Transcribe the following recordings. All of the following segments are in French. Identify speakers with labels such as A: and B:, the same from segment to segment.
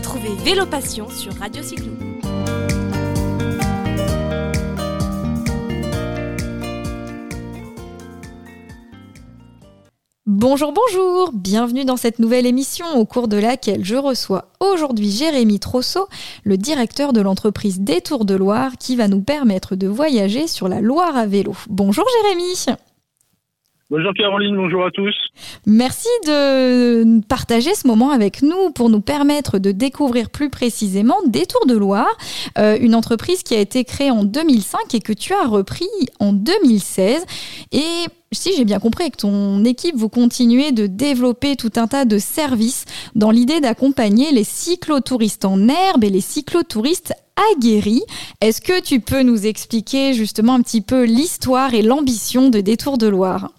A: Retrouvez Vélo Passion sur Radio Cyclo.
B: Bonjour, bonjour, bienvenue dans cette nouvelle émission au cours de laquelle je reçois aujourd'hui Jérémy Trosso, le directeur de l'entreprise Détour de Loire qui va nous permettre de voyager sur la Loire à vélo. Bonjour Jérémy.
C: Bonjour Caroline, bonjour à tous.
B: Merci de partager ce moment avec nous pour nous permettre de découvrir plus précisément Détour de Loire, euh, une entreprise qui a été créée en 2005 et que tu as repris en 2016. Et si j'ai bien compris, avec ton équipe, vous continuez de développer tout un tas de services dans l'idée d'accompagner les cyclotouristes en herbe et les cyclotouristes aguerris. Est-ce que tu peux nous expliquer justement un petit peu l'histoire et l'ambition de Détour de Loire?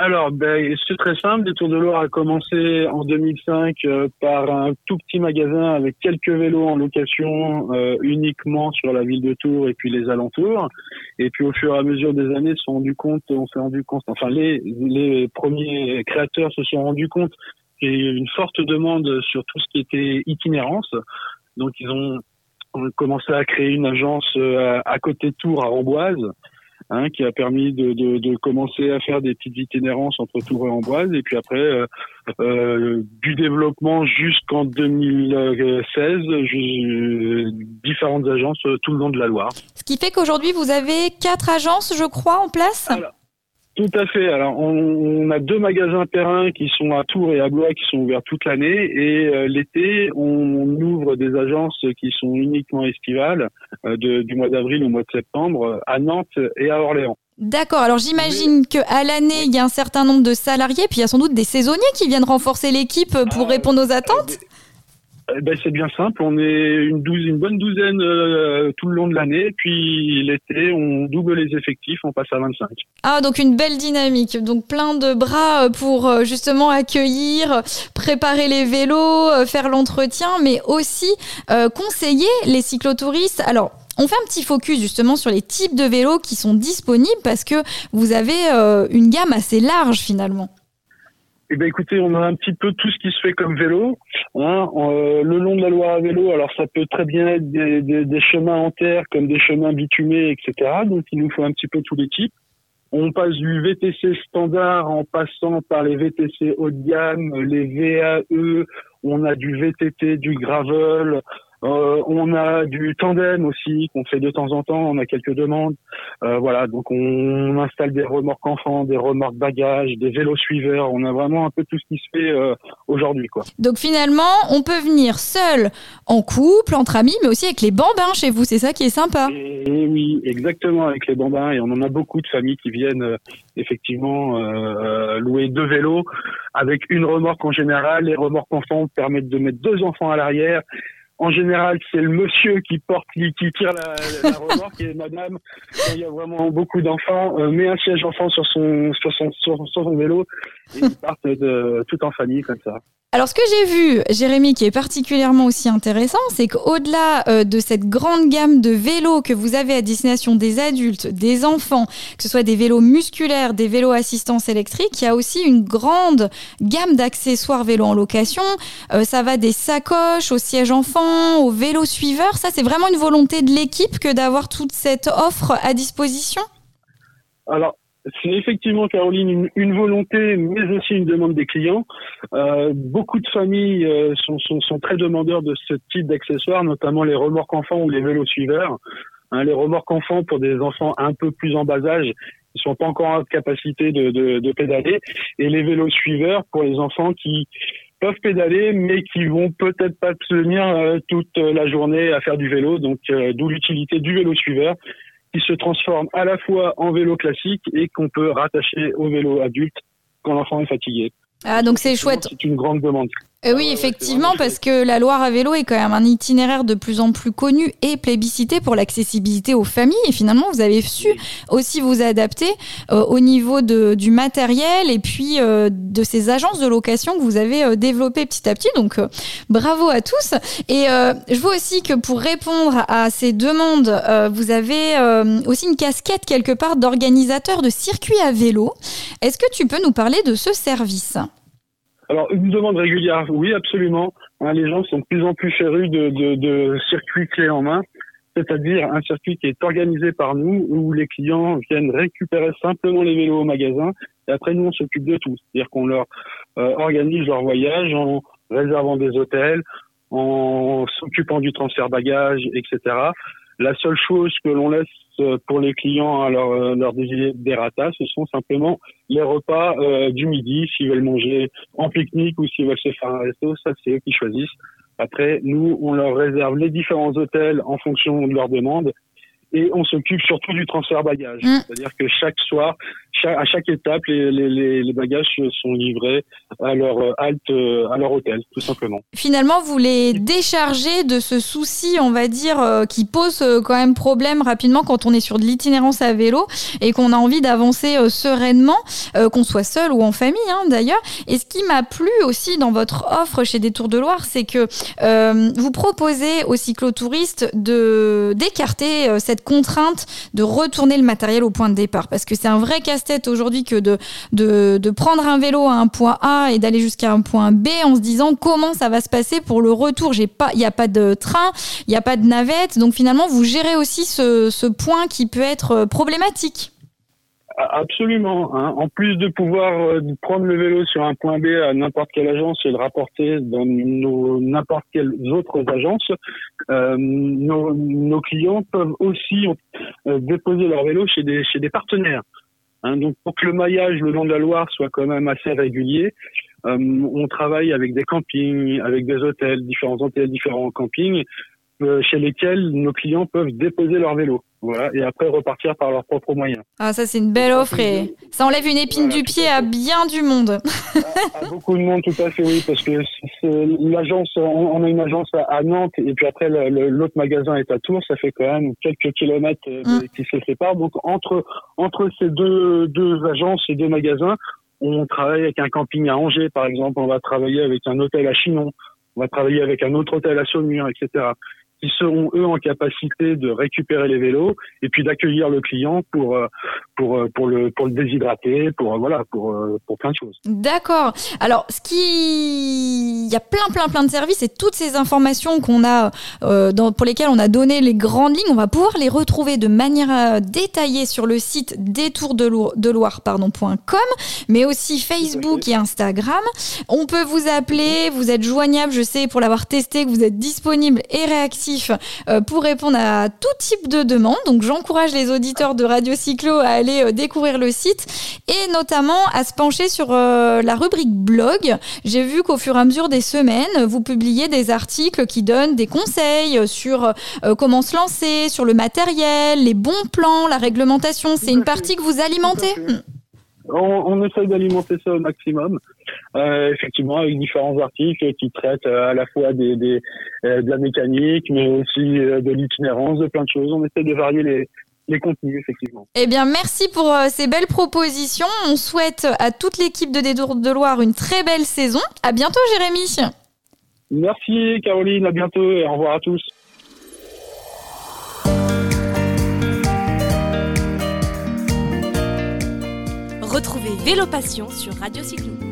C: Alors, ben, c'est très simple. Détour de Loire a commencé en 2005 euh, par un tout petit magasin avec quelques vélos en location euh, uniquement sur la ville de Tours et puis les alentours. Et puis au fur et à mesure des années, se sont rendu compte, on s'est rendu compte, enfin les, les premiers créateurs se sont rendus compte qu'il y avait une forte demande sur tout ce qui était itinérance. Donc ils ont, commencé à créer une agence euh, à côté de Tours, à Amboise, Hein, qui a permis de, de, de, commencer à faire des petites itinérances entre Tours et Amboise, et puis après euh, euh, du développement jusqu'en 2016, différentes agences euh, tout le long de la Loire.
B: Ce qui fait qu'aujourd'hui vous avez quatre agences, je crois, en place?
C: Tout à fait. Alors, on, a deux magasins Perrin qui sont à Tours et à Blois qui sont ouverts toute l'année. Et euh, l'été, on, ouvre des agences qui sont uniquement estivales, euh, du mois d'avril au mois de septembre, à Nantes et à Orléans.
B: D'accord. Alors j'imagine que à l'année, il y a un certain nombre de salariés, puis il y a sans doute des saisonniers qui viennent renforcer l'équipe pour ah, répondre aux attentes.
C: Eh ben, c'est bien simple. On est une, douze, une bonne douzaine euh, tout le long de l'année. Puis l'été, on double les effectifs, on passe à 25.
B: Ah, donc une belle dynamique. Donc plein de bras euh, pour euh, justement accueillir, préparer les vélos, faire l'entretien, mais aussi conseiller les cyclotouristes. Alors, on fait un petit focus justement sur les types de vélos qui sont disponibles parce que vous avez une gamme assez large finalement.
C: Eh ben écoutez, on a un petit peu tout ce qui se fait comme vélo. Hein. Euh, le long de la Loire à vélo, alors ça peut très bien être des, des, chemins en terre comme des chemins bitumés, etc. Donc il nous faut un petit peu tous les types. On passe du VTC standard en passant par les VTC haut de gamme, les VAE, on a du VTT, du gravel, euh, on a du tandem aussi qu'on fait de temps en temps. On a quelques demandes. Euh, voilà, donc on, installe des remorques enfants, des remorques bagages, des vélos suiveurs. On a vraiment un peu tout ce qui se fait euh, aujourd'hui, quoi.
B: Donc finalement, on peut venir seul, en couple, entre amis, mais aussi avec les bambins chez vous. C'est ça qui est sympa.
C: Et, oui, exactement avec les bambins. Et on en a beaucoup de familles qui viennent effectivement louer deux vélos avec une remorque en général. Les remorques enfants permettent de mettre deux enfants à l'arrière en général, c'est le monsieur qui porte, qui tire la, la, remorque et madame, il y a vraiment beaucoup d'enfants, euh, met un siège enfant sur son, sur son, sur, son vélo et ils partent de, tout en famille comme ça.
B: Alors, ce que j'ai vu, Jérémy, qui est particulièrement aussi intéressant, c'est qu'au-delà euh, de cette grande gamme de vélos que vous avez à destination des adultes, des enfants, que ce soit des vélos musculaires, des vélos assistance électrique, il y a aussi une grande gamme d'accessoires vélos en location. Euh, ça va des sacoches au siège enfant, aux vélos suiveurs. Ça, c'est vraiment une volonté de l'équipe que d'avoir toute cette offre à disposition?
C: Alors, c'est effectivement, Caroline, une, volonté, mais aussi une demande des clients. Euh, beaucoup de familles euh, sont, très demandeurs de ce type d'accessoires, notamment les remorques enfants ou les vélos suiveurs. Hein, les remorques enfants pour des enfants un peu plus en bas âge, ils sont pas encore en capacité de, pédaler, et les vélos suiveurs pour les enfants qui peuvent pédaler, mais qui vont peut-être pas tenir euh, toute la journée à faire du vélo. Donc, d'où l'utilité du vélo suiveur qui se transforme à la fois en vélo classique et qu'on peut rattacher au vélo adulte quand l'enfant est fatigué.
B: Ah, donc c'est chouette.
C: C'est une grande demande.
B: Euh, oui, effectivement, parce que la Loire à vélo est quand même un itinéraire de plus en plus connu et plébiscité pour l'accessibilité aux familles. Et finalement, vous avez su aussi vous adapter euh, au niveau de, du matériel et puis euh, de ces agences de location que vous avez développées petit à petit. Donc, bravo à tous. Et je vois aussi que pour répondre à ces demandes, vous avez aussi une casquette quelque part d'organisateur de circuits à vélo. Est-ce que tu peux nous parler de ce service?
C: Alors, une demande régulière, oui, absolument. Hein, les gens sont de plus en plus férus de, de, de circuits clés en main, c'est-à-dire un circuit qui est organisé par nous, où les clients viennent récupérer simplement les vélos au magasin, et après nous on s'occupe de tout. C'est-à-dire qu'on leur euh, organise leur voyage en réservant des hôtels, en s'occupant du transfert bagages, etc. La seule chose que l'on laisse euh, pour les clients à leur, euh, leur dérata, ce sont simplement les repas euh, du midi, s'ils veulent manger en pique-nique ou s'ils veulent se faire un resto, ça c'est eux qui choisissent. Après, nous, on leur réserve les différents hôtels en fonction de leur demande et on s'occupe surtout du transfert bagages. Mm. C'est-à-dire que chaque soir, à chaque étape, les, les, les, bagages sont livrés à leur euh, halte, euh, à leur hôtel, tout simplement.
B: Finalement, vous les déchargez de ce souci, on va dire, euh, qui pose quand même problème rapidement quand on est sur de l'itinérance à vélo et qu'on a envie d'avancer sereinement, qu'on soit seul ou en famille hein, d'ailleurs. Et ce qui m'a plu aussi dans votre offre chez Détour de Loire, c'est que vous proposez aux cyclotouristes de d'écarter cette contrainte de retourner le matériel au point de départ parce que c'est un vrai casse aujourd'hui que de, de, prendre un vélo à un point A et d'aller jusqu'à un point B en se disant comment ça va se passer pour le retour. Il n'y a pas de train, il n'y a pas de navette. Donc finalement, vous gérez aussi ce, ce point qui peut être euh, problématique.
C: Absolument. Hein. En plus de pouvoir euh, prendre le vélo sur un point B à n'importe quelle agence et le rapporter dans n'importe quelles autres agences, euh, nos, nos, clients peuvent aussi déposer leur vélo chez des, chez des partenaires. Hein, donc pour que le maillage le long de la Loire soit quand même assez régulier, euh, on travaille avec des campings, avec des hôtels, différents hôtels, différents campings, euh, chez lesquels nos clients peuvent déposer leur vélo. Voilà, et après repartir par leurs propres moyens.
B: Ah, ça c'est une belle offre et ça enlève une épine du pied à, bien du monde.
C: à, beaucoup de monde, tout à fait, oui, parce que l'agence, on, a une agence à, Nantes et puis après l'autre magasin est à Tours, ça fait quand même quelques kilomètres euh, mm. qui se séparent. Donc entre entre ces deux deux agences, ces deux magasins, on travaille avec un camping à Angers, par exemple, on va travailler avec un hôtel à Chinon, on va travailler avec un autre hôtel à Saumur, etc qui seront eux en capacité de récupérer les vélos et puis d'accueillir le client pour euh, pour euh, pour le pour le déshydrater, pour euh, voilà pour pour plein de choses.
B: D'accord. Alors ce qui il y a plein plein plein de services et toutes ces informations qu'on a dans, pour lesquelles on a donné les grandes lignes, on va pouvoir les retrouver de manière détaillée sur le site détourdeloire.com mais aussi Facebook et Instagram. On peut vous appeler, vous êtes joignable, je sais pour l'avoir testé que vous êtes disponible et réactif euh, pour répondre à tout type de demandes. Donc j'encourage les auditeurs de Radio Cyclo à aller euh, découvrir le site et notamment à se pencher sur euh, la rubrique blog. J'ai vu qu'au fur et à mesure des semaines, vous publiez des articles qui donnent des conseils sur comment se lancer, sur le matériel, les bons plans, la réglementation. C'est une partie que vous alimentez?
C: on, on essaye d'alimenter ça au maximum. Euh, effectivement, avec différents articles qui traitent euh, à la fois des, des euh, de la mécanique, mais aussi euh, de l'itinérance, de plein de choses. On essaie de varier les, les contenus, effectivement.
B: Eh bien, merci pour ces belles propositions. On souhaite à toute l'équipe de Détour de Loire une très belle saison. À bientôt, Jérémy.
C: Merci, Caroline. À bientôt et au revoir à tous.
A: Retrouvez Vélo Passion sur Radio Cyclo.